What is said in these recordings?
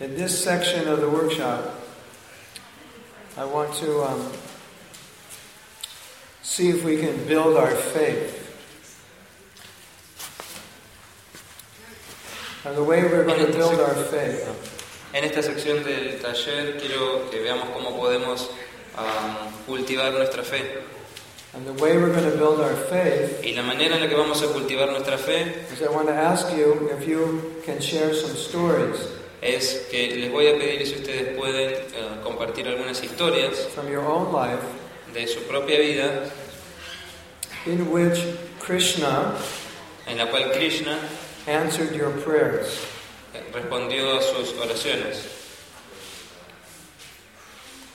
In this section of the workshop, I want to um, see if we can build our faith. And the way we're going to build our faith En esta sección del taller quiero que veamos cómo podemos um, cultivar nuestra fe. and the way we're going to build our faith Y la manera en la que vamos a cultivar nuestra fe is I want to ask you if you can share some stories es que les voy a pedir si ustedes pueden eh, compartir algunas historias from your own life de su propia vida in which Krishna en la cual Krishna answered your prayers. eh, respondió a sus oraciones.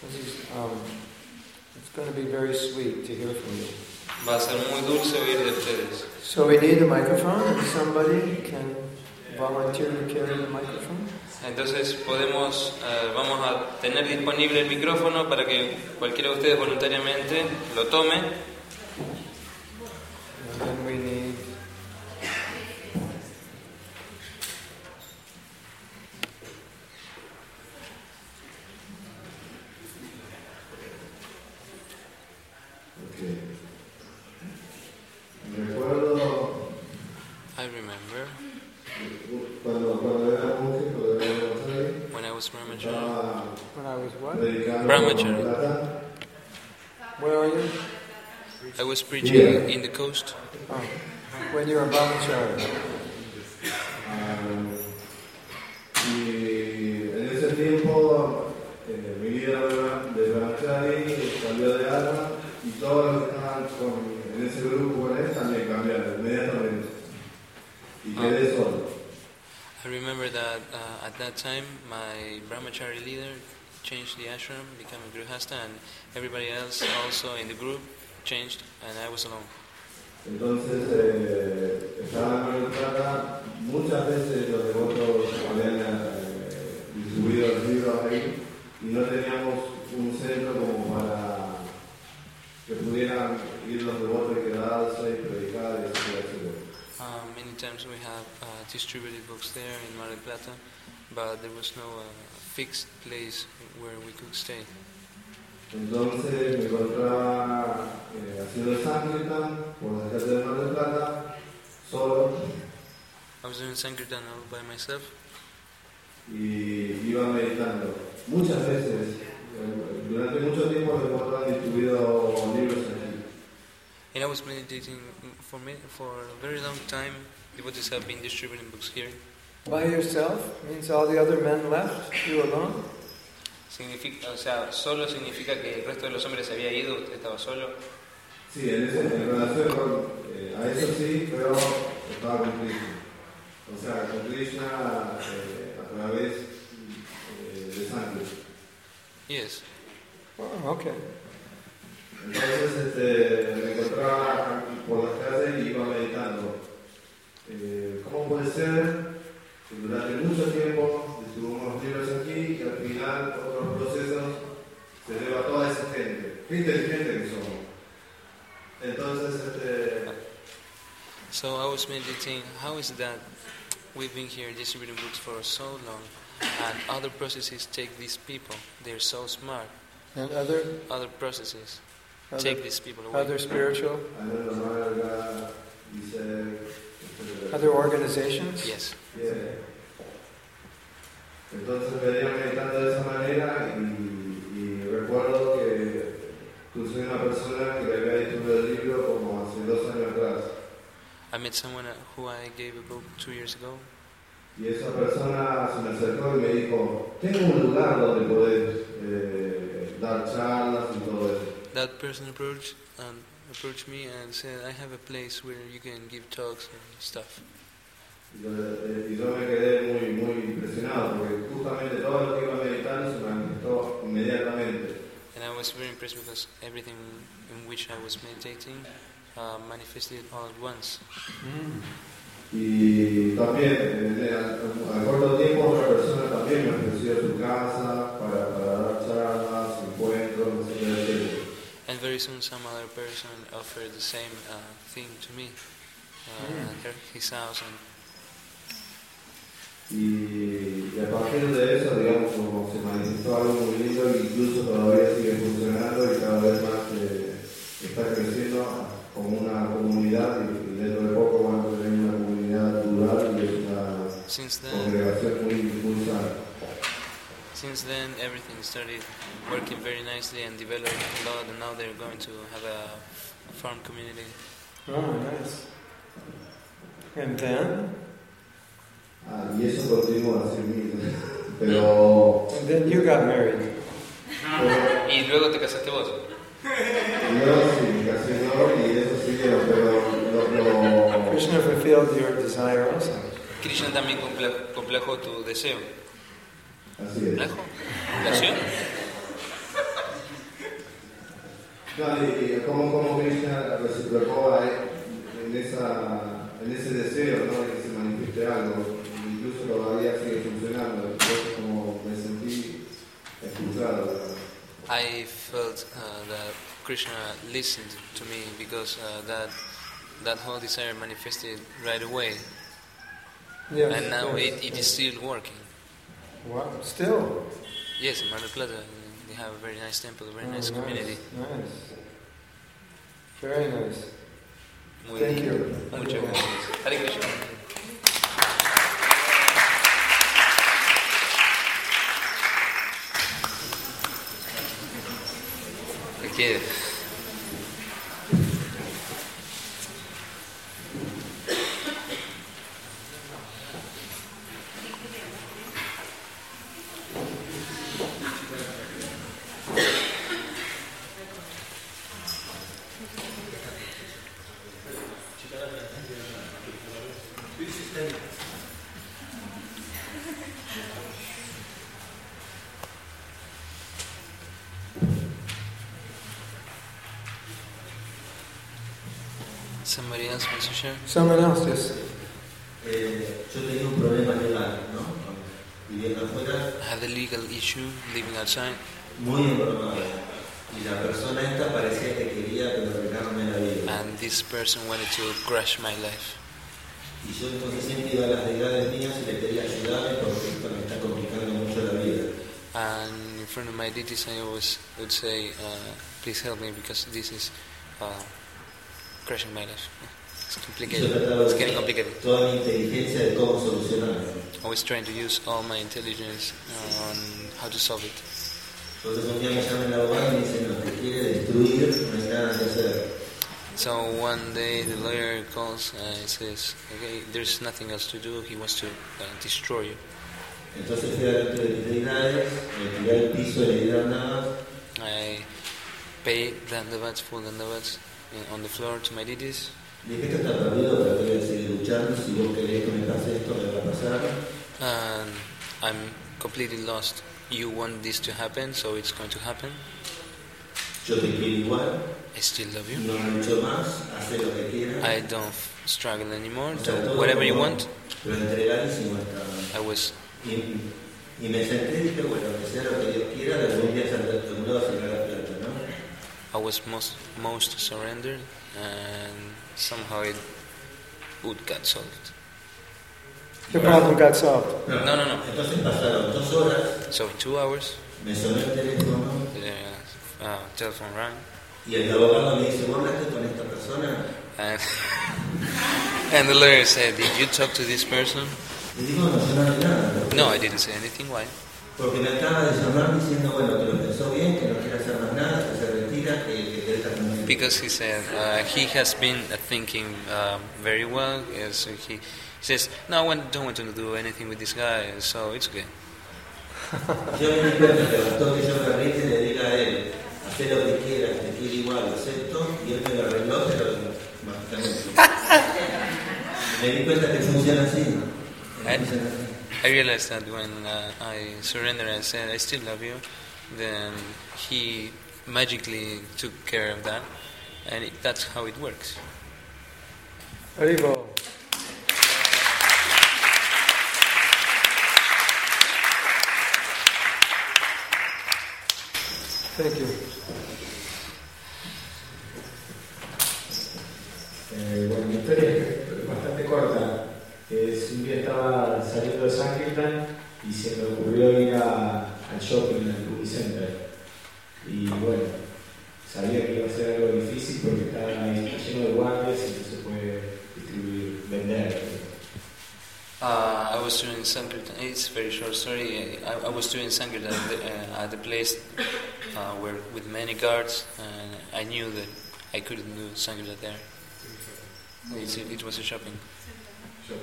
This is, um, it's going to be very sweet to hear from you. Va a ser muy dulce oír de ustedes. So we need a microphone, and somebody can volunteer to carry the microphone. Entonces podemos, eh, vamos a tener disponible el micrófono para que cualquiera de ustedes voluntariamente lo tome. Recuerdo I remember cuando, cuando era was brahmachari. estaba uh, When I was what? predicando Brahmachari. Where are you? I was preaching in the coast. Oh, when you were brahmachari. Ah, y en ese tiempo eh, mi vida de de Brahmachari cambió de alma y todos los que estaban con- en ese grupo con él también cambiaron inmediatamente. Y quedé solo. I remember that uh, at that time my brahmachari leader changed the ashram, became a grihasta, and everybody else also in the group changed, and I was alone. Entonces, eh, estaba muchas veces los devotos habían eh, distribuido los libros ahí y no teníamos un centro como para que pudieran ir los devotos y quedarse y predicar etcétera, etcétera. Uh, many times we have uh, distributed books there in Mar del Plata, but there was no uh, fixed place where we could stay. Entonces me encontraba eh, haciendo Sankirtan por la calle de Mar del Plata, solo, I was doing Sankirtan all by myself, y iba meditando. Muchas veces, eh, durante mucho tiempo los devotos distribuido libros aquí. and I was meditating for me for a very long time. Devotees have been distributing books here. By yourself means all the other men left, you alone. Significa, o sea, solo significa que el resto de los hombres se había ido, usted estaba solo. Sí, en, ese, en relación con, eh, a eso sí, pero estaba con Krishna. O sea, con Krishna eh, a través eh, de Sankirtan. Yes. Oh, okay. Entonces este, me encontraba por las calles y iba meditando. Eh, ¿Cómo puede ser que durante mucho tiempo distribuimos libros aquí y que al final otros procesos se deba a toda esa gente? Qué inteligente que somos. Entonces, este, So I was meditating, how is it that we've been here distributing books for so long and other processes take these people? They're so smart. And other, Other processes other, take these people away. other spiritual, Ananda Marga, dice, etcétera. other organizations. Yes. Bien. Entonces venía meditando de esa manera y, y recuerdo que conocí una persona que le había distribuido el libro como hace dos años atrás. I met someone uh, who I gave a book two years ago, Y esa persona se me acercó y me dijo, tengo un lugar donde poder eh, dar charlas y todo eso. that person approached and approached me and said, "I have a place where you can give talks and stuff." Y yo, eh, y yo me quedé muy, muy impresionado porque justamente todo lo que iba meditando se manifestó inmediatamente. And I was very impressed because everything in which I was meditating uh, manifested all at once. Mm. Y también, eh, al corto tiempo, otra persona también me ofreció su casa para, para dar charlas, encuentros, etc. And very soon, some other person offered the same uh, thing to me, uh, mm. his house. And y, y a partir de eso, digamos, como se manifestó algo muy lindo, incluso todavía sigue funcionando y cada vez más eh, está creciendo con una comunidad y dentro de poco van a tener una comunidad y una congregación muy. Since then, everything started working very nicely and developed a lot, and now they're going to have a, farm community. Oh, nice. And then? Ah, and then you got married. y luego te casaste vos. Yo yo Krishna fulfilled your desire also. Krishna también comple- complejó tu deseo. así es. No, y, como, como Krishna reciprocó en, esa, en ese deseo, ¿no? De que se manifieste algo, incluso todavía sigue funcionando, entonces como me sentí escuchado. I felt uh, that Krishna listened to me because uh, that that whole desire manifested right away, Yes. and now yes, it, it yes. is still working. Wow. Still. Yes, in Mar del Plata, they have a very nice temple, a very Oh, nice community. Nice. Very nice. Muy Thank lindo. you. Muchas gracias. Hare quieres? ¿No? Viviendo afuera, I had a legal issue living outside, muy embromado. Y la persona esta parecía que quería arruinarme la vida. and this person wanted to crash my life. Y yo entonces siempre iba a las deidades mías y le pedía ayudarme porque esto me está complicando mucho la vida. And in front of my deities, I always would say, uh, "Please help me because this is uh, crashing my life. It's complicated. It's getting complicated. toda mi inteligencia de cómo solucionarlo. Always trying to use all my intelligence uh, on how to solve it. Entonces un día me llama el abogado y me dice, no, te quiere destruir, no hay nada que hacer. So one day the lawyer calls and says, "Okay, there's nothing else to do. He wants to uh, destroy you." Entonces fui adentro de mis me tiré al piso de deidad nada, I paid dandavats, full dandavats, uh, on the floor to my deities. Dije, esto está perdido, pero te voy seguir luchando. Si vos querés que me pase esto, me va a pasar. and I'm completely lost. You want this to happen, so it's going to happen. Yo te quiero igual, I still love you. no más, haz lo que quieras. I don't struggle anymore. O sea, Do whatever you want. Lo entregadísimo estaba. I was, Y, y me senté y dije, bueno, que sea lo que Dios quiera, de algún día saldrá de un lado saldrá la ¿no? I was most most surrendered, and somehow it would got solved. The problem got solved. No, no, no. Entonces pasaron dos horas, So two hours, me sonó el teléfono the uh, telephone rang, y el abogado me dice, ¿vos hablaste con esta persona? and and the lawyer said, "Did you talk to this person?" Y digo, no, yo no hablé nada. ¿no? No, I didn't say anything. Why? Porque me acaba de llamar diciendo, bueno, que lo pensó bien, que no quiere hacer más nada, que se retira, que, que quiere estar conmigo. Because he said uh, he has been uh, thinking um, very well. so he says, "No, I don't want to do anything with this guy, so it's okay." Yo me di que bastó que yo me arregle y le diga a él, haz lo que quieras, te quiero igual, lo acepto, y él me lo arregló, pero me di cuenta que funciona así. ¿Eh? I realized that when uh, I surrendered and said, "I still love you," then he magically took care of that, and it, that's how it works. Haribol. Thank you. Eh, bueno, mi historia es bastante corta. Es un día estaba saliendo de San Sankirtan y se me ocurrió ir a- al shopping en el Cookie Center. Y bueno, sabía que iba a ser algo difícil porque lleno de guardias y no se puede distribuir, vender. Uh, I was doing Sankirtan. It's a very short story. I, I was doing Sankirtan at the, uh, at the place uh, where with many guards, and I knew that I couldn't do Sankirtan there. It's, it was a shopping.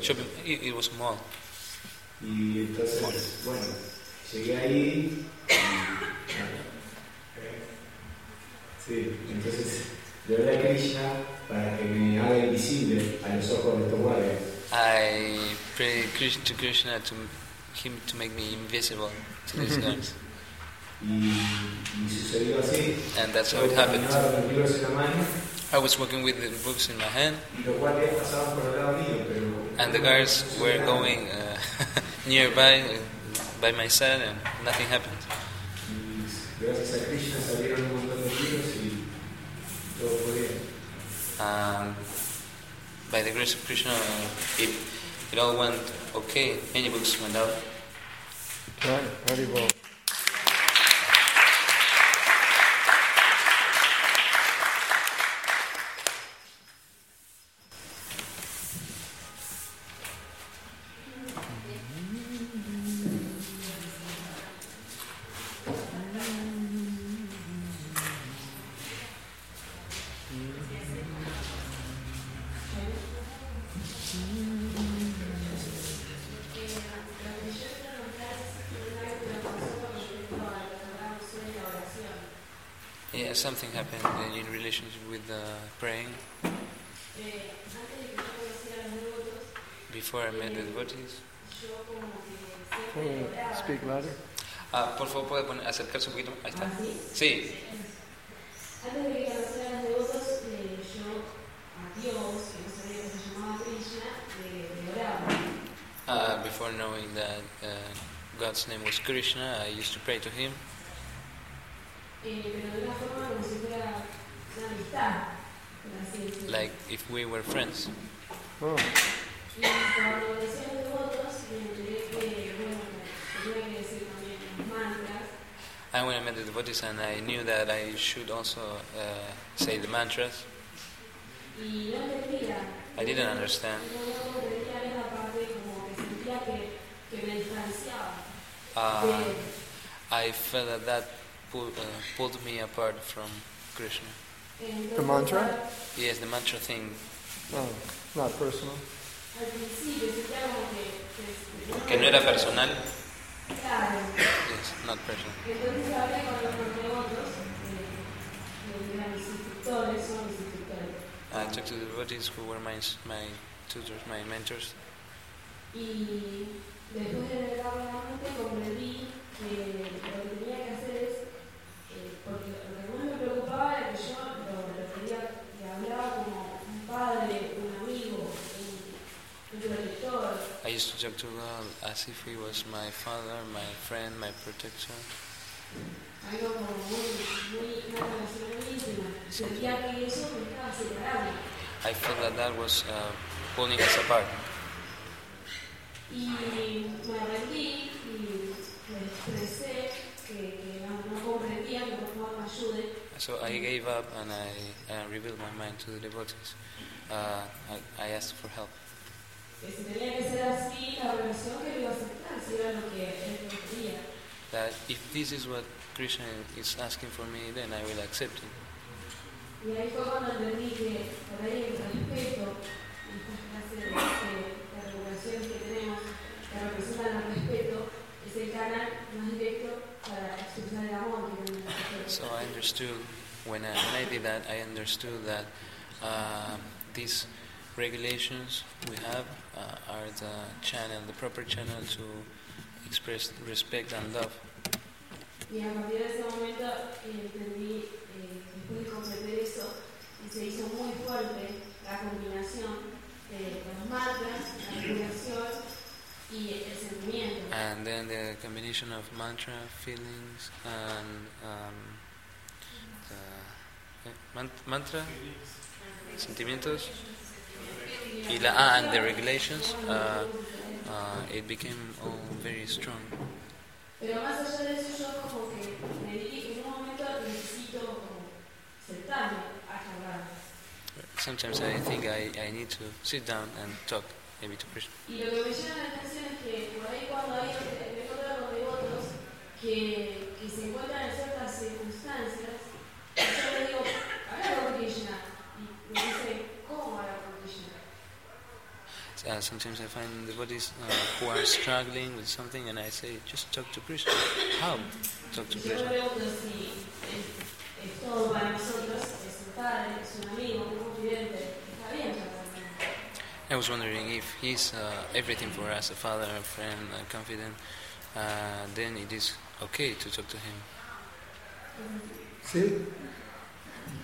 Shopping. It, it was a mall. Y entonces, bueno, llegué ahí. Sí, entonces le a Krishna para que me haga invisible a los ojos de estos guardias. I prayed Krishna, to Krishna to him to make me invisible to these guards, Y, y sucedió así. and that's how it happened. caminaba con los libros en la mano I was walking with the books in my hand, y los guardias pasaban por el lado mío, pero. and the guards were going uh, nearby uh, by my side, and nothing happened. Y gracias a Krishna salieron un montón de libros y todo fue bien. Um, by the grace of Krishna, uh, it, it all went okay. Many books went out. Right, very well. Something happened in relationship with uh, praying. Before I met the devotees. Can you speak louder? Ah, por favor, puede poner, acercarse un poquito. Ahí está. Sí. Antes de que conociera los devotos, yo a Dios, que no sabía que se llamaba Krishna, le, le oraba. Uh, before knowing that uh, God's name was Krishna, I used to pray to Him, Eh, pero de una forma como si fuera una amistad, por así decirlo. Like if we were friends. Oh, Y cuando conocí a los devotos, me enteré que, bueno, tenía que decir también los mantras. And when I met the devotees, and I knew that I should also uh, say the mantras, Y no entendía. I didn't understand. No, no comprendía esa parte como que sentía que, que me distanciaba Uh. I felt that that uh, pulled me apart from Krishna. Entonces, The mantra? Yes, the mantra thing, no, not personal. Al principio sentía que, que, que no era personal. Yes, not personal. Entonces hablé con los devotos, eh, que eran mis instructores, son mis instructores. I talked to the devotees who were my, my tutors, my mentors, Y después de leer nuevamente comprendí que lo que tenía que hacer es, eh, porque lo que más me preocupaba era que yo lo, lo quería, le hablaba como un padre, un amigo, un, un protector. I used to talk to God as if He was my father, my friend, my protector. Algo como muy, muy, una relación muy íntima. Sentía que eso me estaba separando. I felt that that was uh, pulling us apart. Y me rendí y le expresé que, que no, no comprendía, que por favor me ayude. So I gave up and I uh, revealed my mind to the devotees. Uh, I, I asked for help. That if this is what Krishna is asking for me, then I will accept it. So I understood, when I, did that, I understood that uh, these regulations we have uh, are the channel, the proper channel to express respect and love. Y a partir de ese momento eh, entendí, eh, comprender eso, y se hizo muy fuerte la combinación de los mantras, la respiración y el sentimiento. And then the combination of mantra, feelings, and um, the, eh, man- mantra, sentimientos, y la, ah, and the regulations, uh, uh, it became all very strong. Pero más allá de eso, yo como que me di que en un momento necesito como sentarme a charlar. Sometimes I think I, I need to sit down and talk maybe to Krishna. Que llama la atención es que por ahí cuando hay, me he encontrado con devotos que, que se encuentran en ciertas circunstancias, yo les digo, habla con Krishna. Y me dicen, ¿cómo hablar con Krishna? Uh, sometimes I find devotees uh, who are struggling with something, and I say, just talk to Krishna. How? Talk to Y Krishna. veo que si es, es todo para nosotros, es un padre, es un amigo, un confidente, está bien charlar con él. I was wondering if he's uh, everything for us, a father, a friend, a confidant, uh, then it is okay to talk to him. See?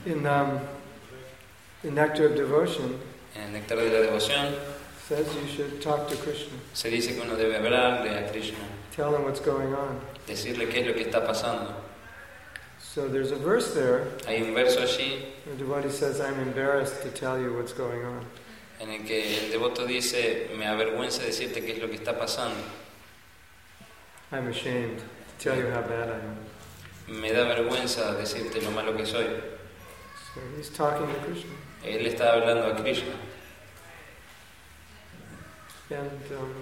In, um, in Nectar of Devotion, En el Néctar de la Devoción says you should talk to Krishna. se dice que uno debe hablarle a Krishna, Tell him what's going on. decirle qué es lo que está pasando. So there's a verse there. Hay un verso allí The devotee says, I'm embarrassed to tell you what's going on. en el que el devoto dice, me avergüenza decirte qué es lo que está pasando. I'm ashamed to tell you how bad I am. Me da vergüenza decirte lo malo que soy. So he's talking to Krishna. Él está hablando a Krishna And um,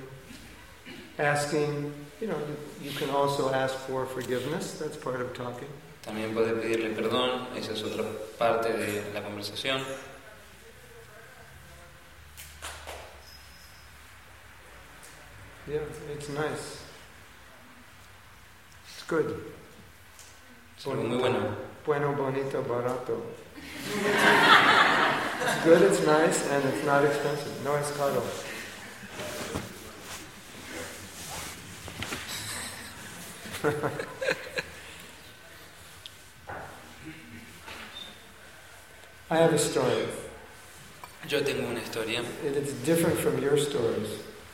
asking, you know, you can also ask for forgiveness. That's part of talking. También puede pedirle perdón, esa es otra parte de la conversación. Yeah, it's nice. It's good. Es algo muy bueno. Bueno, bonito, barato. it's good, it's nice, and it's not expensive. No es caro. I have a story. Yo tengo una historia, It is different from your stories.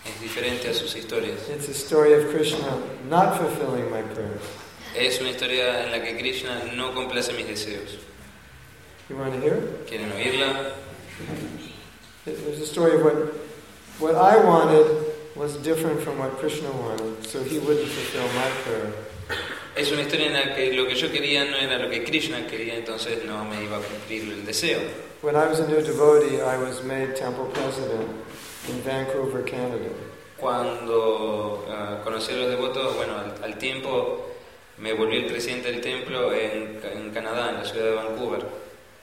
es diferente a sus historias. It's a story of Krishna not fulfilling my prayers. Es una historia en la que Krishna no complace mis deseos. You want to hear it? ¿Quieren oírla? It was a story of what, what I wanted was different from what Krishna wanted, so he wouldn't fulfill my prayer. Es una historia en la que lo que yo quería no era lo que Krishna quería, entonces no me iba a cumplir el deseo. When I was a new devotee, I was made temple president in Vancouver, Canada. Cuando ah, conocí a los devotos, bueno, al, al tiempo me volví el presidente del templo en Canadá, en la ciudad de Vancouver.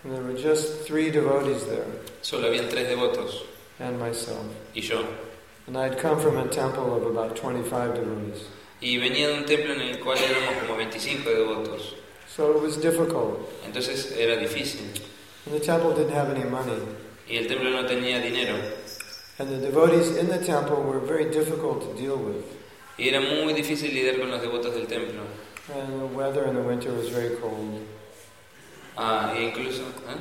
And there were just three devotees there, Solo habían tres devotos and myself. y yo. And I'd come from a temple of about 25 devotees. Y venía de un templo en el cual éramos como 25 devotos. So it was difficult. Entonces era difícil. And the temple didn't have any money. Y el templo no tenía dinero. And the devotees in the temple were very difficult to deal with. Y era muy difícil lidiar con los devotos del templo. And the weather in the winter was very cold. Ah, e incluso... ¿eh?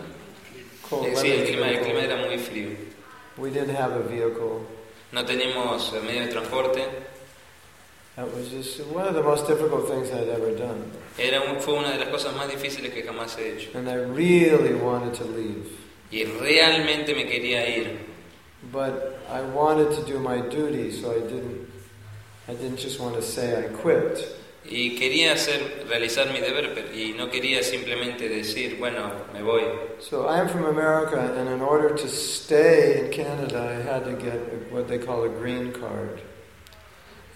Cold Eh, sí, el clima, el clima era muy frío. We didn't have a vehicle. No teníamos eh, medio de transporte. That was just one of the most difficult things I'd ever done. Era un- fue una de las cosas más difíciles que jamás he hecho. And I really wanted to leave. Y realmente me quería ir. But I wanted to do my duty, so I didn't I didn't just want to say I quit. Y quería hacer, realizar mi deber, y no quería simplemente decir, bueno, me voy. So I'm from America, and in order to stay in Canada, I had to get what they call a green card.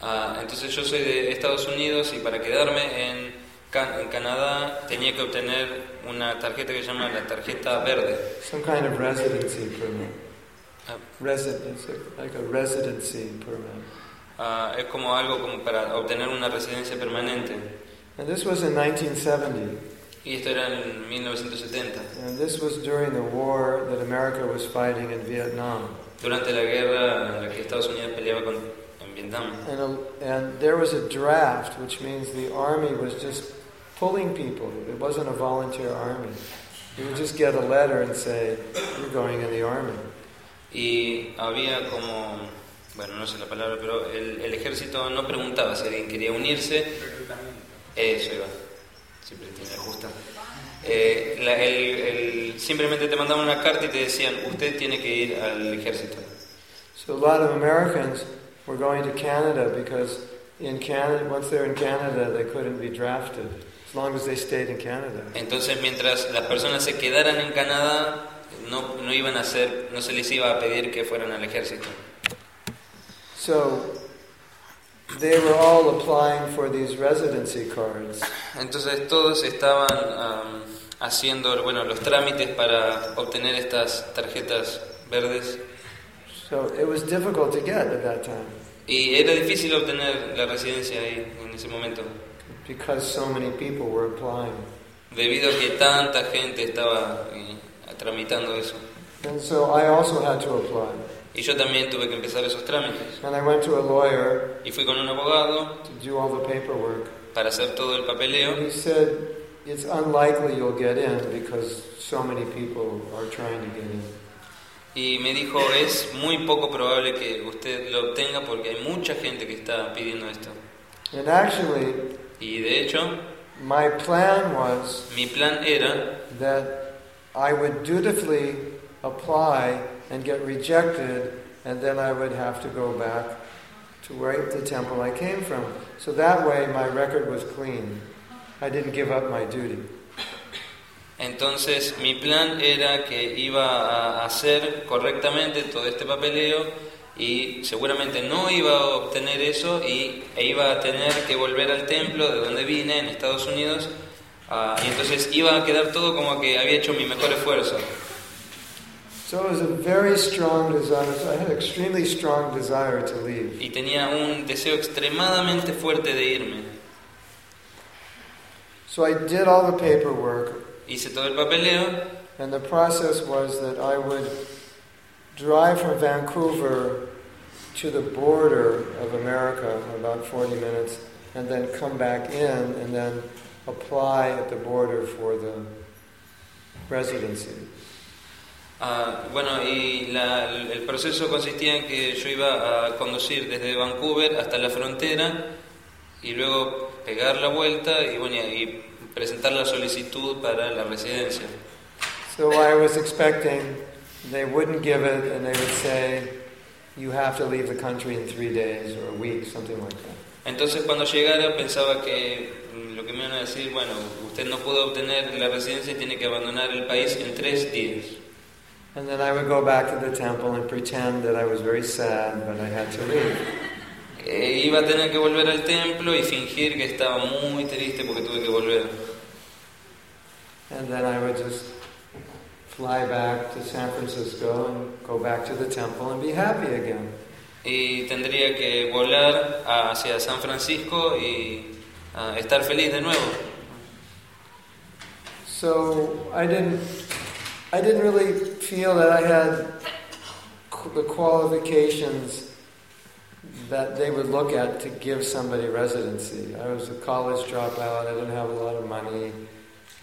Ah, entonces yo soy de Estados Unidos y para quedarme en, Ca- en Canadá tenía que obtener una tarjeta que se llama la tarjeta verde. Some kind of residency permit. Ah. Residency, like a residency permit. Ah, es como algo como para obtener una residencia permanente. And this was in 1970. Y esto era en 1970, And this was during the war that America was fighting in Vietnam. Durante la guerra en la que Estados Unidos peleaba con, en Vietnam. And, a, and there was a draft, which means the army was just pulling people. It wasn't a volunteer army. You would just get a letter and say, You're going in the army. Y había como, bueno, no sé la palabra, pero el, el ejército no preguntaba si alguien quería unirse. Eso iba, siempre tiene justa. Eh, la- el- el- simplemente te mandaban una carta y te decían, usted tiene que ir al ejército. So a lot of Americans were going to Canada because in Canada, once they're in Canada, they couldn't be drafted as long as they stayed in Canada. Entonces, mientras las personas se quedaran en Canadá, no, no iban a hacer, no se les iba a pedir que fueran al ejército. So they were all applying for these residency cards. Entonces todos estaban am, haciendo bueno, los trámites para obtener estas tarjetas verdes So it was difficult to get at that time y era difícil obtener la residencia ahí en ese momento because so many people were applying. debido a que tanta gente estaba eh, tramitando eso. And so I also had to apply. Y yo también tuve que empezar esos trámites. And I went to a lawyer Y fui con un abogado to do all the paperwork. para hacer todo el And papeleo he said, it's unlikely you'll get in because so many people are trying to get in. y me dijo es muy poco probable que usted lo obtenga porque hay mucha gente que está pidiendo esto. And actually, Y de hecho, my plan was mi plan era that I would dutifully apply and get rejected, and then I would have to go back to where the temple I came from. So that way my record was clean. I didn't give up my duty. Entonces mi plan era que iba a hacer correctamente todo este papeleo y seguramente no iba a obtener eso y, e iba a tener que volver al templo de donde vine en Estados Unidos ah, y entonces iba a quedar todo como que había hecho mi mejor esfuerzo. So it was a very strong desire. So I had an extremely strong desire to leave. Y tenía un deseo extremadamente fuerte de irme. So I did all the paperwork, Hice todo el papeleo and the process was that I would drive from Vancouver to the border of America, about 40 minutes, and then come back in and then apply at the border for the residency. Ah, bueno, y la- el proceso consistía en que yo iba a conducir desde Vancouver hasta la frontera y luego pegar la vuelta y, bueno, y presentar la solicitud para la residencia. So I was expecting they wouldn't give it and they would say, you have to leave the country in three days or a week, something like that. Entonces cuando llegara pensaba que mm, lo que me iban a decir, bueno, usted no pudo obtener la residencia y tiene que abandonar el país en tres días. And then I would go back to the temple and pretend that I was very sad, but I had to leave. Eh, iba a tener que volver al templo y fingir que estaba muy triste porque tuve que volver. And then I would just fly back to San Francisco and go back to the temple and be happy again. Y tendría que volar hacia San Francisco y ah, estar feliz de nuevo. So I didn't, I didn't really feel that I had the qualifications that they would look at to give somebody residency. I was a college dropout. I didn't have a lot of money.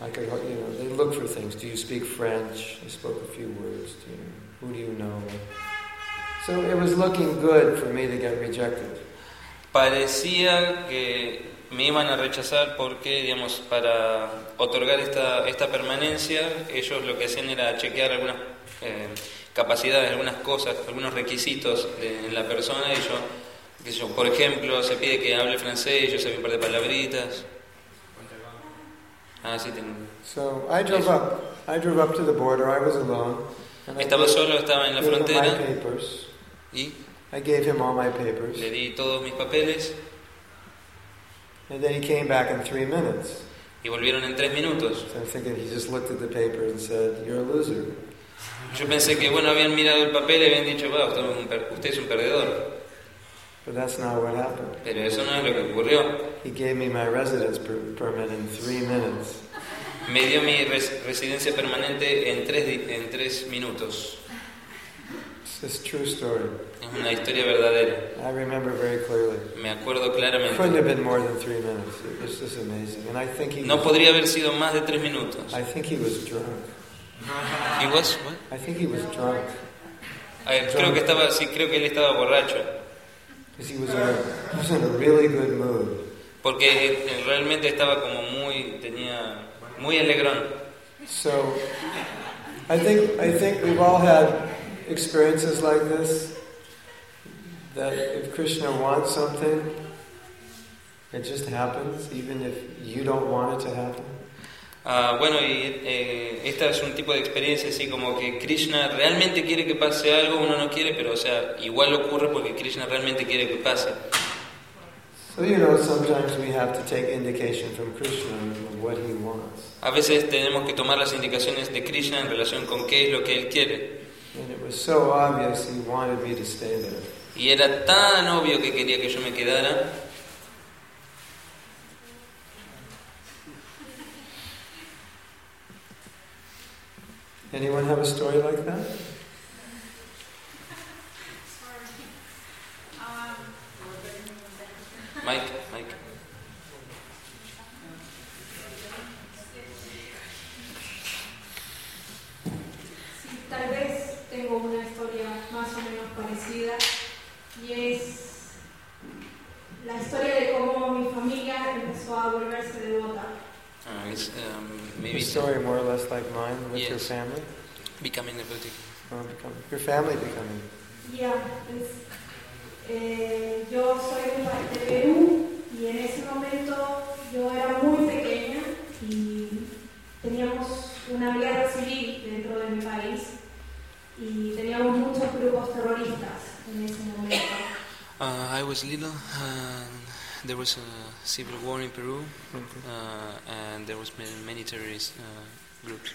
I could, you know, they look for things. Do you speak French? I spoke a few words. Do you, who do you know? So it was looking good for me to get rejected. Parecía que me iban a rechazar porque, digamos, para otorgar esta, esta permanencia, ellos lo que hacían era chequear algunas eh, capacidades, algunas cosas, algunos requisitos de, la persona y yo, yo, por ejemplo, se pide que hable francés, yo sabía un par de palabritas. Ah, sí, tengo. So I drove up. I drove up to the border. I was alone. And I Estaba gave- solo, estaba en la my frontera papers. y I gave him all my papers. le di todos mis papeles And then he came back in three minutes. y volvieron en tres minutos. So I'm thinking he just looked at the paper and said, You're a loser. Yo pensé que, bueno, habían mirado el papel y habían dicho, "Va, usted, es un per- usted es un perdedor. But that's not what happened. Pero eso no es lo que ocurrió. He gave me my residence per- permit in three minutes. Me dio mi res- residencia permanente en tres, di- en tres minutos. It's a true story. Es una historia verdadera. I remember very clearly. Me acuerdo Couldn't have claramente. been more than three minutes. It was just amazing. And I think he No was, podría haber sido más de tres minutos. I think he was drunk. He was, what? I think he was drunk. Ay, creo que estaba, sí, creo que él estaba borracho. Because he was in a, he was in a really good mood. Porque eh, realmente estaba como muy, tenía, muy alegrón. So I think I think we've all had experiences like this. That if Krishna wants something, it just happens, even if you don't want it to happen. Ah, bueno, y eh, esta es un tipo de experiencia así como que Krishna realmente quiere que pase algo, uno no quiere, pero o sea, igual ocurre porque Krishna realmente quiere que pase. So, you know, sometimes we have to take indication from Krishna of what he wants. A veces tenemos que tomar las indicaciones de Krishna en relación con qué es lo que él quiere. And it was so obvious he wanted me to stay there. Y era tan obvio que quería que yo me quedara. Anyone have a story like that? Mike, Mike. Sí, tal vez tengo una historia más o menos parecida y es la historia de cómo mi familia empezó a volverse devota. Uh, it's, um, A maybe story more or less like mine with your family? becoming devotee. Or become, your family becoming. Yeah, it's, eh, yo soy de, pa- de Perú y en ese momento yo era muy pequeña y teníamos una guerra civil dentro de mi país y teníamos muchos grupos terroristas en ese momento. Uh, I was little. Uh, there was a civil war in Peru, uh, and there was many, many terrorist uh, groups.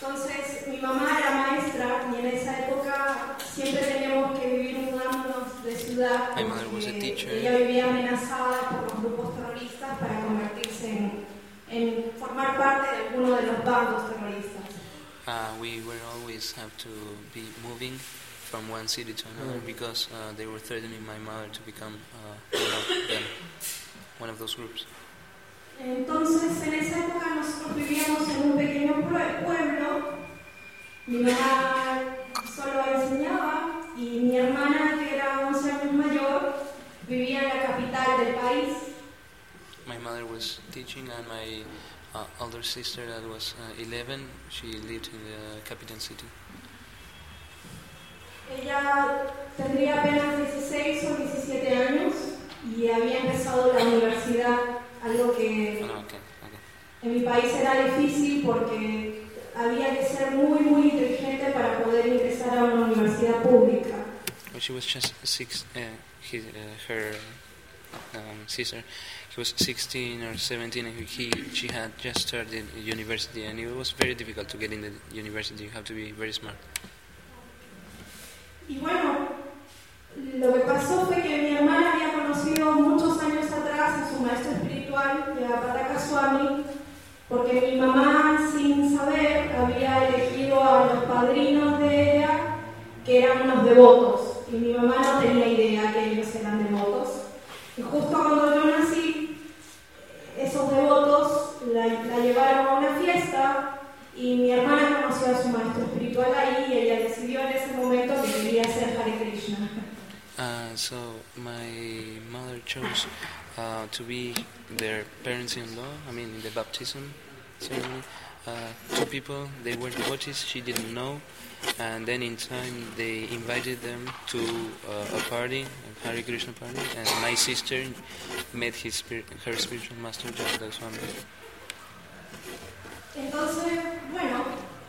Entonces mi mamá era maestra y en esa época siempre teníamos que vivir mudándonos de ciudad My mother was a porque teacher. ella vivía amenazada por los grupos terroristas para convertirse en, en formar parte de alguno de los bandos terroristas. Uh, we were always have to be moving from one city to another Mm. because uh, they were threatening my mother to become uh, one of them, one of those groups. Entonces en esa época nosotros vivíamos en un pequeño pue- pueblo, mi mamá solo enseñaba y mi hermana que era 11 años mayor vivía en la capital del país. My mother was teaching, and my uh, older sister, that was uh, 11, she lived in the capital city. Ella tendría apenas 16 o 17 años y había empezado la universidad, algo que Oh, okay, okay. en mi país era difícil porque había que ser muy, muy inteligente para poder ingresar a una universidad pública. When she was just six, uh, his, uh, her um, sister, he was 16 or 17, and he, she had just started university, and it was very difficult to get in the university. You have to be very smart. Y bueno, lo que pasó fue que mi hermana había conocido muchos años atrás a su maestro espiritual, Pataka Swami, porque mi mamá, sin saber, había elegido a los padrinos de ella, que eran unos devotos, y mi mamá no tenía idea que ellos eran devotos. Y justo cuando yo nací, esos devotos la, la llevaron a una fiesta y mi hermana conoció a su maestro Uh, so my mother chose uh, to be their parents-in-law. I mean, in the baptism ceremony, uh, two people they were devotees. She didn't know, and then in time they invited them to uh, a party, a Hare Krishna party, and my sister met his her spiritual master Jagada Swami. Entonces, bueno,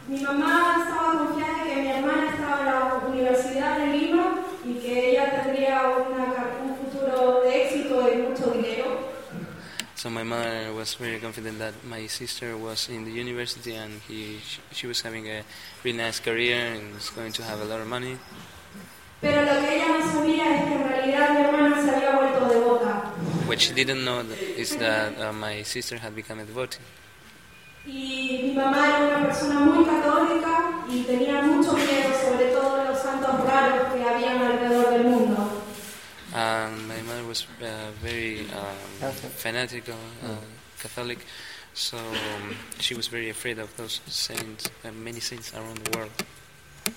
mi mamá estaba confiada que mi hermana estaba en la Universidad de Lima y que ella tendría una un futuro de éxito y mucho dinero. So my mother was very confident that my sister was in the university and he, she, was having a really nice career and was going to have a lot of money. Pero lo que ella no sabía es que en realidad mi hermana se había vuelto devota. What she didn't know is that uh, my sister had become a devotee. Y mi mamá era una persona muy católica y tenía mucho miedo santos raros que habían alrededor del mundo. And my mother was uh, very um, Catholic. fanatical, uh, Catholic, so um, she was very afraid of those saints, uh, many saints around the world,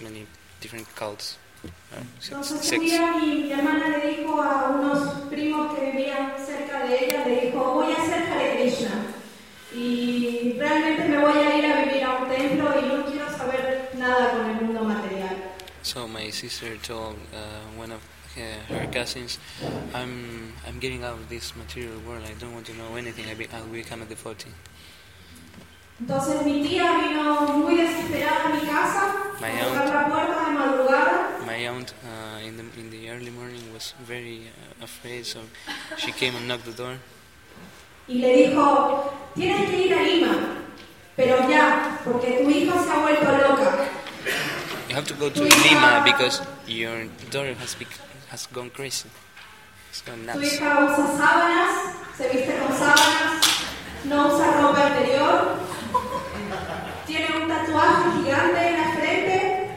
many different cults, Entonces un día mi, mi hermana le dijo a unos primos que vivían cerca de ella, le dijo, voy a hacer Hare Krishna. Y realmente me voy a ir a vivir a un templo y no quiero saber nada con el. So my sister told uh, one of uh, her cousins, "I'm I'm getting out of this material world. I don't want to know anything. I be, I'll become a devotee." Entonces mi tía vino muy desesperada a mi casa, My a tocar la puerta de madrugada My aunt uh, in the in the early morning was very uh, afraid, so she came and knocked the door. y le dijo, tienes que ir a Lima, pero ya, porque tu hija se ha vuelto loca. You have to go to Lima because your daughter has bec- has gone crazy. It's gone Tu hija usa sábanas, se viste con sábanas, no usa ropa interior, tiene un tatuaje gigante en la frente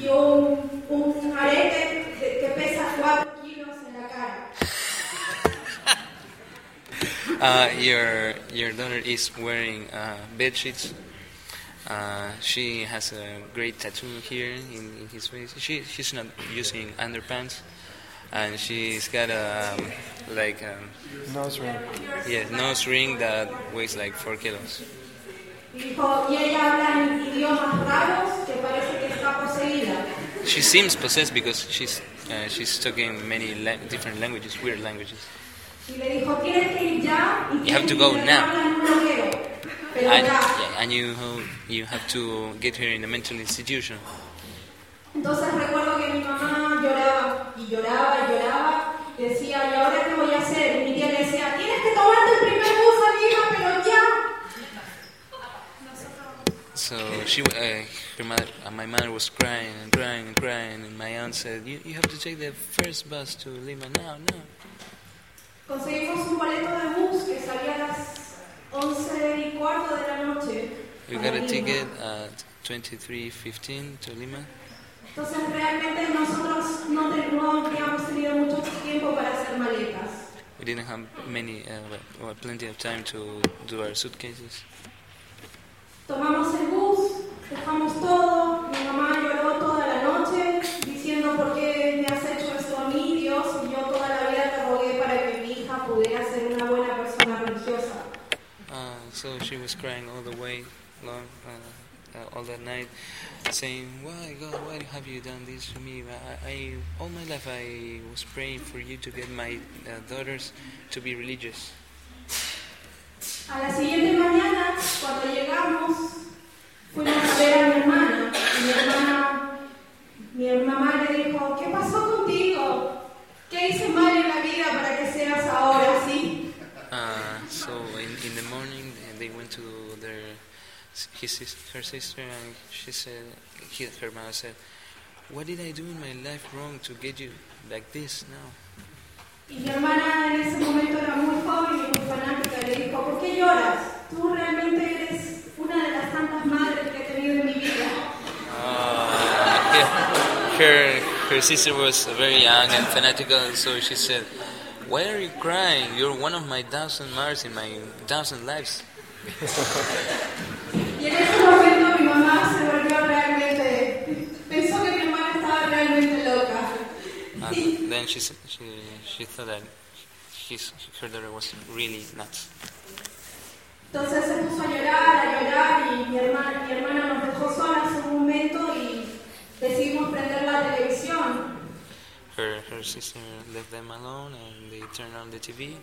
y un, un arete que, que pesa 4 kilos en la cara. Uh, your your daughter is wearing uh, bed sheets. Uh, she has a great tattoo here in, in his face. She she's not using underpants, and she's got a um, like um, Nose ring. yeah nose ring that weighs like four kilos. Y dijo, y ella habla en idiomas raros que parece que está poseída. She seems possessed because she's uh, she's talking many la- different languages, weird languages. Y le dijo, tienes que ir ya y You have to go internarla And, yeah, and you you have to get her in a mental institution. Entonces recuerdo que mi mamá lloraba y lloraba y lloraba. y Decía, ¿y ahora qué voy a hacer? Y mi tía le decía, tienes que tomarte el primer bus a pero ya. So she, uh, her mother, uh, my mother was crying and crying and crying, and my aunt said, "You, you have to take the first bus to Lima now, now." Conseguimos un boleto de bus 11 y cuarto de la noche. You got a Lima. ticket at 23:15 to Lima. Entonces realmente nosotros no, te- no habíamos tenido mucho tiempo para hacer maletas. We didn't have many, uh, well, plenty of time to do our suitcases. Tomamos el bus, dejamos todo, so she was crying all the way long, uh, uh, all that night, saying, "Why, God? Why have you done this to me? I, I all my life I was praying for you to get my uh, daughters to be religious." A la siguiente mañana, cuando llegamos, fuimos a ver a mi hermana. Mi hermana, mi mamá le dijo, ¿qué pasó contigo? ¿Qué hice mal en la vida para que seas ahora así? Uh, so in, in the morning uh, they went to their his sis- her sister and she said he, her mother said what did I do in my life wrong to get you like this now Y mi hermana en ese momento era muy joven y muy fanática. Le dijo, ¿por qué lloras? Tú realmente eres una de las tantas madres que he tenido en mi vida. uh, her her sister was very young and fanatical and so she said why are you crying you're one of my thousand mothers in my thousand lives Y en ese momento mi mamá se volvió realmente, pensó que mi hermana estaba realmente loca. and then she she she thought that his her daughter was really nuts Entonces se puso a llorar, a llorar y mi hermana, mi hermana nos dejó solas un momento y decidimos prender la televisión. her her sister left them alone and they turned on the TV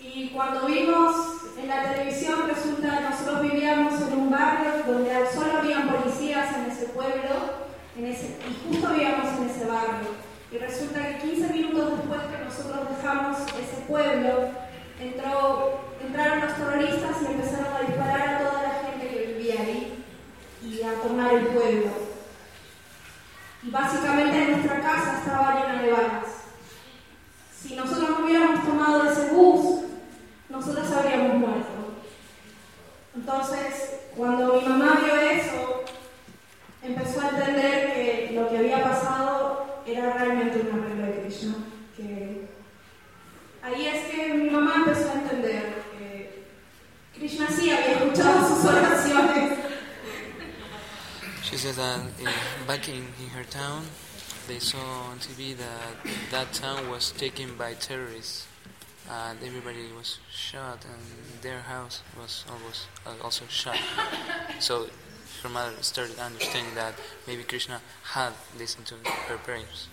Y cuando vimos en la televisión, resulta nosotros vivíamos en un barrio donde solo habían policías en ese pueblo en ese, y justo vivíamos en ese barrio. Y resulta que 15 minutos después que nosotros dejamos ese pueblo, entró, entraron los terroristas y empezaron a disparar a toda la gente que vivía ahí y a tomar el pueblo. Y básicamente nuestra casa estaba llena de balas. Si nosotros no hubiéramos tomado ese bus, nosotros habríamos muerto. Entonces, cuando mi mamá vio eso, empezó a entender que lo que había pasado era realmente una regla de Krishna. Que ahí es que mi mamá empezó a entender que Krishna sí había escuchado sus oraciones. She said that uh, back in, in her town, they saw on TV that that town was taken by terrorists, and everybody was shot and their house was almost uh, also shot. So her mother started understanding that maybe Krishna had listened to her prayers.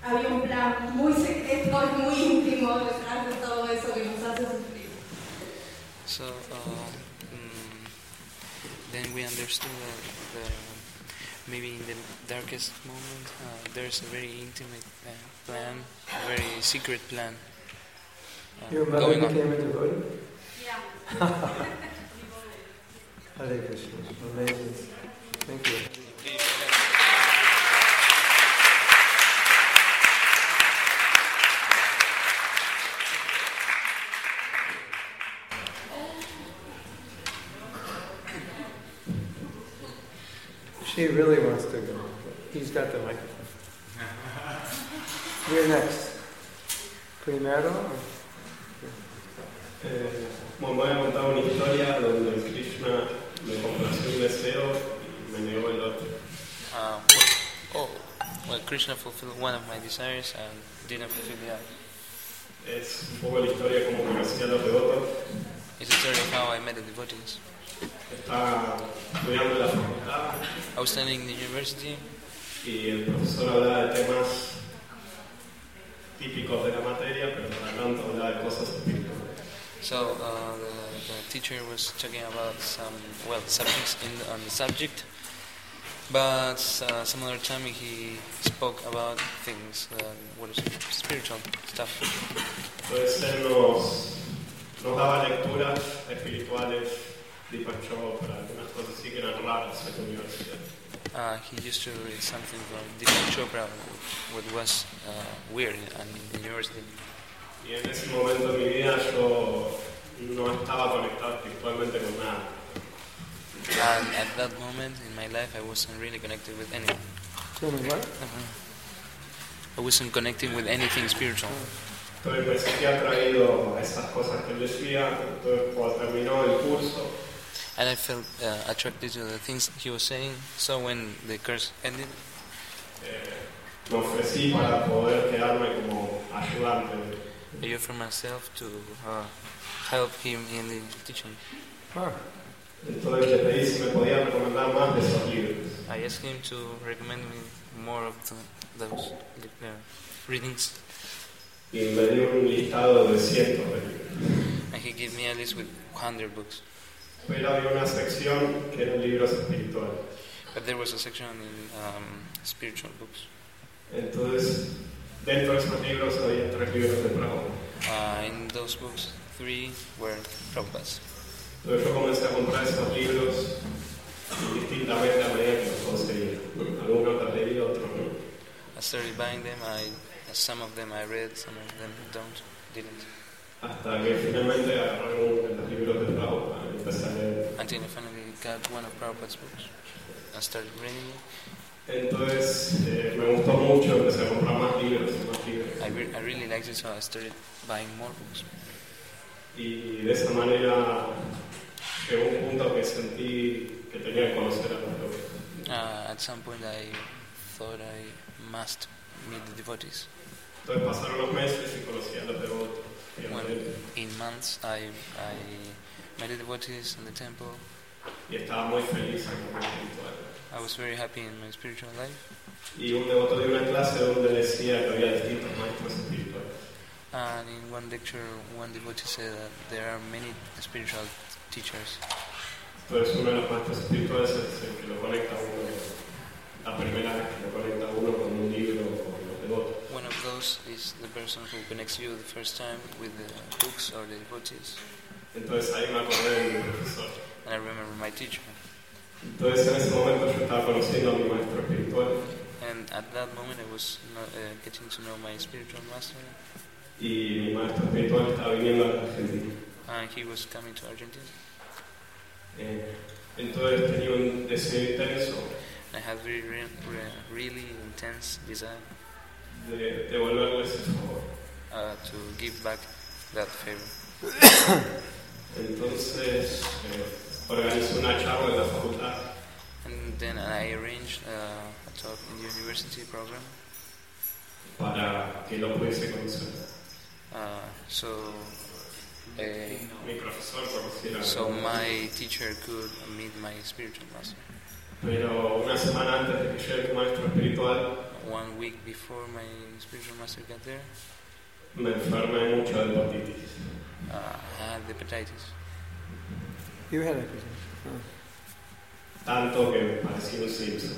Había un plan muy secreto y muy íntimo detrás de todo eso que nos hace sufrir bien mm, then we understood that the, maybe in the darkest moment uh, there's a very intimate uh, plan, a very secret plan. uh, Your mother going on. became a devotee? Yeah. Hare Krishna. Amazing. Thank you. She really wants to go. He's got the microphone. You're next. Primero. or- Eh, bueno, voy a contar una historia donde Krishna me complació un deseo y me negó el otro. Uh, well, oh, well, Krishna fulfilled one of my desires and didn't fulfill the other. Es un poco la historia como conocí a los devotos. It's a story of how I met the devotees. Estaba estudiando la facultad I was studying in the university, y el profesor hablaba de temas típicos de la materia, pero para tanto hablaba de cosas espirituales. so uh, the, the teacher was talking about some well subjects in on the subject, but uh, some other time he spoke about things uh, what is spiritual stuff. Nos, nos daba lecturas espirituales, Deepak Chopra, algunas cosas así que eran raras en la universidad. Uh, he used to read something from Deepak Chopra, what was uh, weird in, in the university. Y en ese momento de mi vida yo no estaba conectado espiritualmente con nada. And at that moment in my life, I wasn't really connected with anything. Tell me what? I wasn't connecting with anything spiritual. Entonces me sentía atraído a esas cosas que él decía. Entonces cuando terminó el curso, And I felt uh, attracted to the things he was saying. So when the course ended, eh, me ofrecí para poder quedarme como ayudante. I offered myself to uh, help him in the teaching. Ah, Entonces le pedí si me podía recomendar más de esos libros. I asked him to recommend me more of the, those uh, readings. Y me dio un listado de cientos de libros. And he gave me a list with 100 books. Pero había una sección que eran libros espirituales. But there was a section in um, spiritual books. Entonces, dentro de esos libros había tres libros de Prabhupada. Uh, in those books, three were Prabhupada's. Entonces yo comencé a comprar esos libros distintamente a medida que los conseguía. Algunos los leí, otros no. I started buying them. I some of them I read, some of them don't, didn't. Hasta que finalmente agarré los libros de Prabhupada y empecé a leer. Until I finally got one of Prabhupada's books. I started reading it. Entonces eh, me gustó mucho, empecé a comprar más libros más libros. I, re- I really liked it, so I started buying more books. Y de esa manera llegó un punto que sentí que tenía que conocer a los devotos. Uh, at some point, I thought I must meet the devotees. Entonces pasaron los meses y conocí a la Well, gente. in months, I, I met the devotees in the temple. y estaba muy feliz en el espiritual. I was very happy in my spiritual life. Y un devoto dio una clase donde decía que había distintos maestros espirituales. And in one lecture, one devotee said that there are many spiritual teachers. Entonces uno de los maestros espirituales es el que lo conecta a uno, la primera vez que lo conecta a uno con un libro o con los devotos. Is the person who connects you the first time with the books or the devotees. Entonces ahí me acordé de mi profesor. And I remember my teacher. Entonces en ese momento yo estaba conociendo a mi maestro espiritual And at that moment, I was uh, getting to know my spiritual master. y mi maestro espiritual estaba viniendo a Argentina. And he was coming to Argentina. Eh, entonces tenía un deseo intenso I had very, re- re- really intense desire de devolverles ese favor. uh, to give back that favor. Entonces eh, organizé una charla en la facultad And then I arranged uh, a talk in the university program. para que lo pudiese conocer. Uh, so, uh, Mi profesor conociera. so my teacher could meet my spiritual master. Pero una semana antes de que llegue el maestro espiritual, One week before my spiritual master got there, me enfermé mucho de hepatitis. uh, I had hepatitis. You had eczema. Tanto que parecía un Simpson.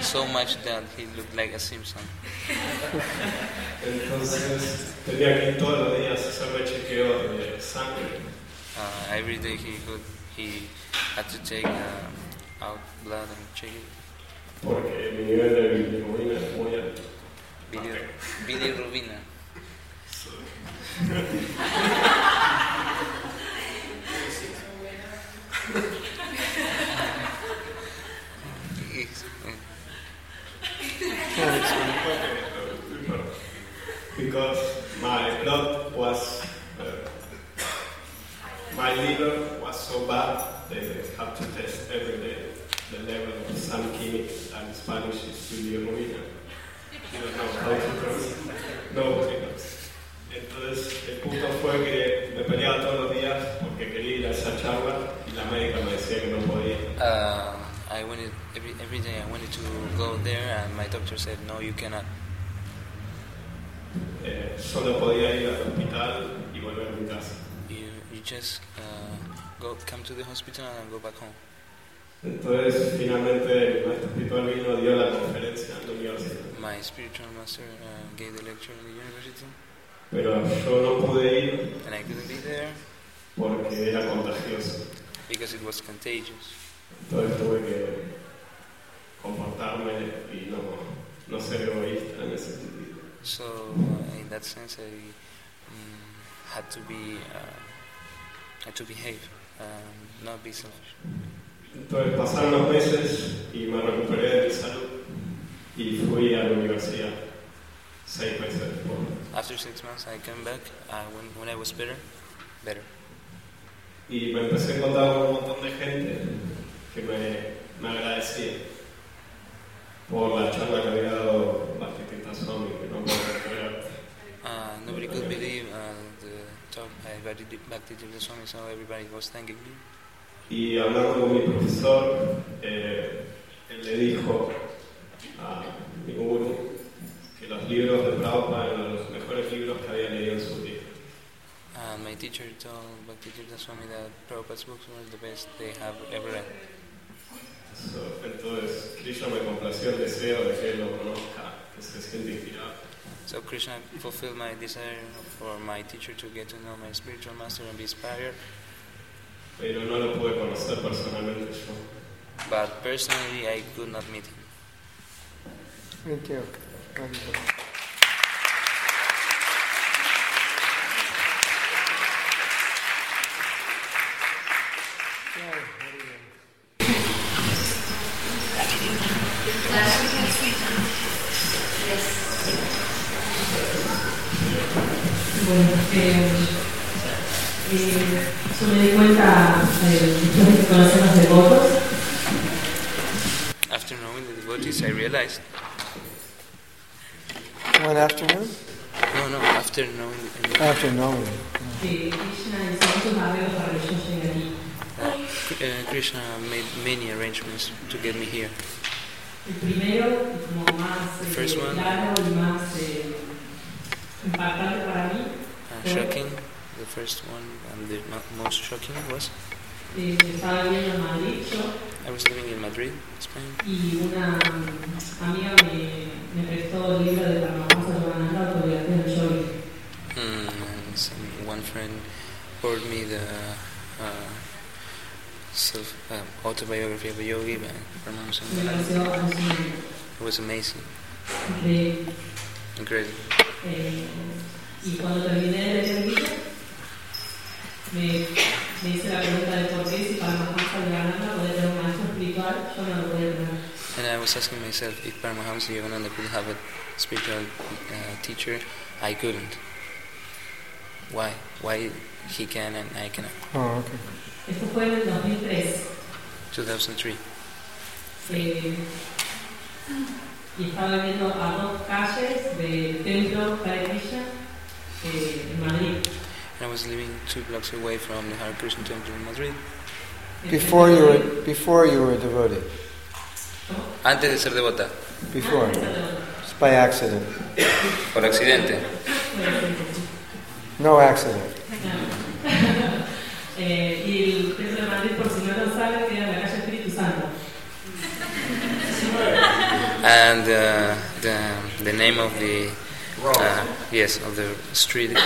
So much that he looked like a Simpson. Entonces tenía que ir todos los días a hacerme chequeo de sangre. Uh, every day he could, he had to take uh, out blood and check it. Porque nivel de bilirrubina muy alto. Bilirrubina. Yes, Yeah, it's fine. Because my blood was, my liver was so bad they had to test every day the level of some chemical and Spanish is bilirrubina. You don't know how to pronounce Nobody knows. Entonces el punto fue que me peleaba todos los días porque quería ir a esa charla y la médica me decía que no podía. Uh, I wanted every every day. I wanted to go there, and my doctor said, "No, you cannot. Eh, solo podía ir al hospital y volver a mi casa. Just uh, go come to the hospital and go back home." Entonces, finalmente, espiritual vino, dio la conferencia en la universidad. My spiritual master uh, gave the lecture in the university, Pero yo no pude ir and I couldn't be there porque era contagioso. because it was contagious. Entonces tuve que comportarme y no, no ser egoísta en ese sentido. So uh, in that sense, I mm, had to be uh, had to behave, um, not be selfish. Entonces pasaron los meses y me recuperé de mi salud y fui a la universidad seis meses después. After six months, I came back. Uh, when when I was better, better. Y me empecé a encontrar con un montón de gente que me, me agradecía por la charla que había dado Bhaktivedanta Swami, que no puedo recordar. Uh, nobody could believe uh, talk I invited back to the Swami, so everybody was thanking me. Y hablando con mi profesor, eh, él le dijo a mi guru que los libros de Prabhupada eran los mejores libros que había leído en su vida. And my teacher told Bhaktivedanta Swami that Prabhupada's books were the best they have ever read. So, entonces, Krishna me complació el deseo de que él lo conozca, que se siente inspirado. So Krishna fulfilled my desire for my teacher to get to know my spiritual master and be inspired. Pero no lo pude conocer personalmente yo. But personally, I could not meet him. Thank you. Thank you. Yeah, very good. Bueno, eh, eh, yo me di cuenta eh, después de conocer los devotos After knowing the devotees, I realized. One afternoon? No, no. After knowing the, After knowing. que Krishna hizo muchos arreglos para que yo llegue uh, Krishna made many arrangements to get me here. El primero, y como más eh, First one. claro y más eh, impactante para mí, Uh, shocking. The first one and the most shocking was eh, estaba viviendo en Madrid yo I was living in Madrid, Spain, y una mm, amiga me, me prestó el libro de Paramahansa Yogananda, Autobiografía del Yogi. mm, and some, one friend poured me the uh, self, uh, autobiography of a yogi by Paramahansa Me Yogananda. pareció alucinante, It was amazing, incredible. Eh, y cuando terminé el libro, me, me hice la pregunta de por qué si para Yogananda podía tener un maestro espiritual, yo no lo podía tener. And I was asking myself if Paramahamsa Yogananda could have a spiritual uh, teacher, I couldn't. Why? Why he can and I cannot? Oh, okay. Esto fue en el 2003. 2003. eh, y estaba viviendo a dos calles del templo Hare Krishna eh, en Madrid. And I was living two blocks away from the Hare Krishna temple in Madrid. Before you de- were before you were devoted. Antes de ser devota, Before. By accident. por accidente. Puede ser que sí. No accident. No. Eh, y el templo de Madrid, por si no lo saben, queda en la calle Espíritu Santo. And uh, the, the name of the uh, yes of the street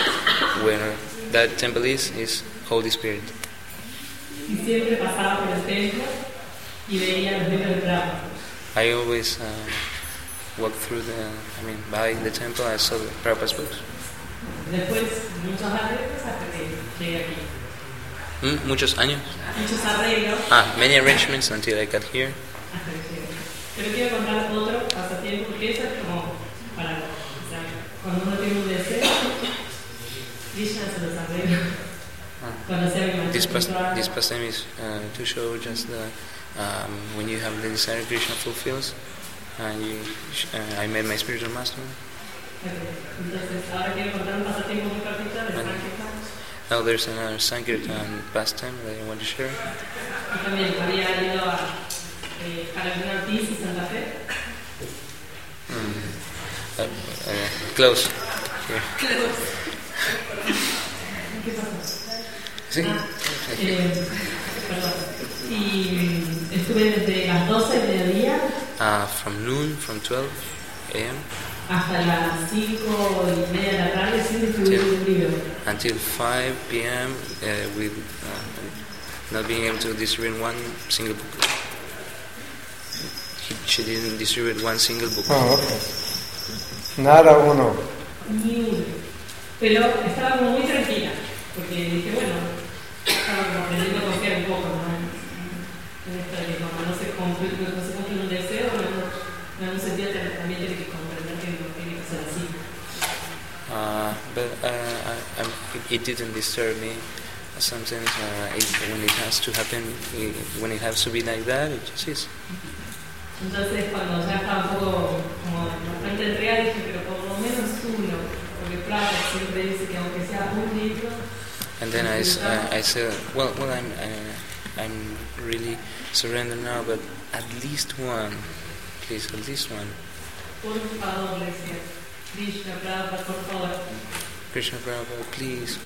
where that temple is is Holy Spirit. Y siempre pasaba por el templo y veía los libros de Prado. I always uh, walk through the I mean by the temple. I saw the Prabhupada's books. Después, muchos arreglos hasta que llegué aquí. Mm, muchos años. Muchos arreglos Ah, many arrangements until I got here. que. Pero quiero contar otro pasatiempo, eso es como para, o sea, cuando uno tiene un deseo, Krishna se los arregla. Conocer a mi This, pas- espiritual. this pastime is uh, to show just the um, when you have the desire Krishna fulfills. And you, uh, I met my spiritual master. Ok, Entonces, ahora quiero contar un pasatiempo muy particular de Sankirtan. Now there's another Sankirtan pastime that you want to share. Yo también había ido a eh, Carolina Ortiz y Santa Fe. Mm. Uh, uh, close. Here. ¿Qué pasó? Sí. Ah, eh. Y estuve desde las 12 del mediodía Uh, from noon, from 12 a.m. hasta las 5 y media de la tarde sin distribuir un libro. until 5 p.m. Uh, with uh, not being able to distribute one single book. He, she didn't distribute one single book. Oh, okay. Nada uno. Ni uno. Pero estaba como muy tranquila, porque dije, bueno, estaba como aprendiendo a confiar un poco ¿no? en esto de como no se cumple, but uh, I, I'm, it, didn't disturb me. Sometimes uh, it, when it has to happen, it, when it has to be like that, it just is. Entonces cuando ya estaba un poco como bastante entregada dije, pero por lo menos uno, porque Prado siempre dice que aunque sea un libro, And then I, s- uh, I said, well, well, I'm, uh, I'm really surrendered now, but at least one, please, at least one. por favor, decía, Krishna, Prabhupada, por favor. Krishna Prabhupada, please,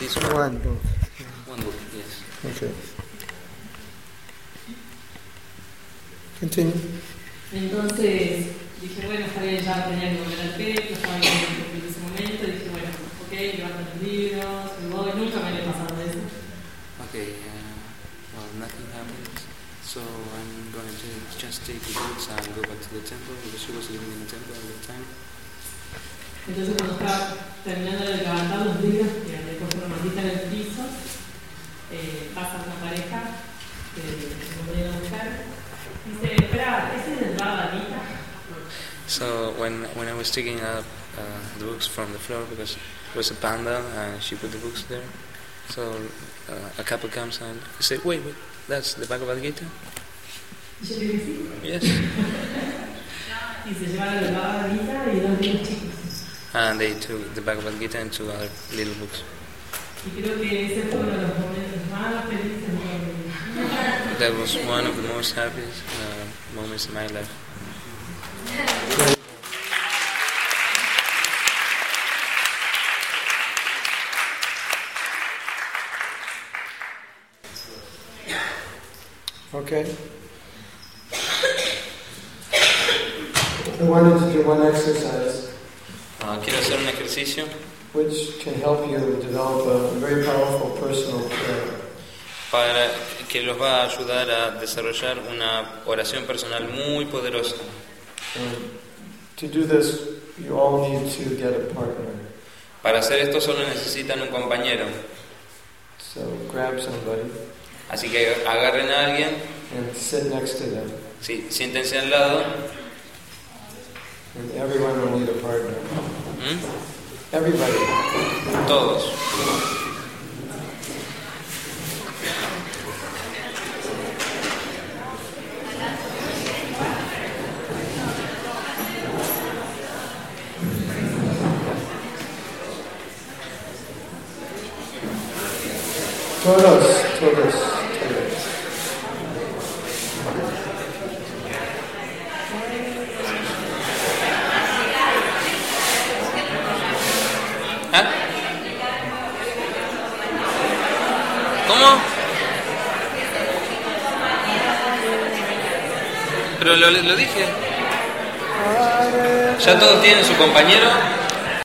This one. One book. One book, yes. Okay. Continue. Entonces dije, bueno, está bien, ya tenía que volver al pecho, estaba bien en ese momento, dije, bueno, ok, levanto los libros, me voy, nunca me había pasado eso. Okay, uh, well, nothing happened, so I'm going to just take the books and go back to the temple because she was living in the temple at the time. Entonces cuando estaba terminando de levantar los libros, que había puesto una maldita en el piso, eh, pasa una pareja que me a buscar, dice, espera, ¿ese es el So when when I was taking up uh, the books from the floor because it was a panda and she put the books there, so uh, a couple comes and say, wait, wait, that's the Bhagavad Gita? Y yo le dije, sí. Yes. Y se llevaron el Bhagavad Gita y dos libros chicos. And they took the Bhagavad Gita and two other little books. Y creo que ese fue uno de los momentos más felices de mi vida. That was one of the most happiest uh, moments in my life. Okay. I wanted to do one exercise Quiero hacer un ejercicio which can help you develop a very powerful personal prayer. para que los va a ayudar a desarrollar una oración personal muy poderosa. To do this, you all need to get a partner. Para hacer esto solo necesitan un compañero. So grab somebody Así que agarren a alguien, and sit next to them, sí, siéntense al lado. and everyone will need a partner. ¿Mm? Everybody. Todos. Todos, todos, todos. Lo, dije. Ya todos tienen su compañero.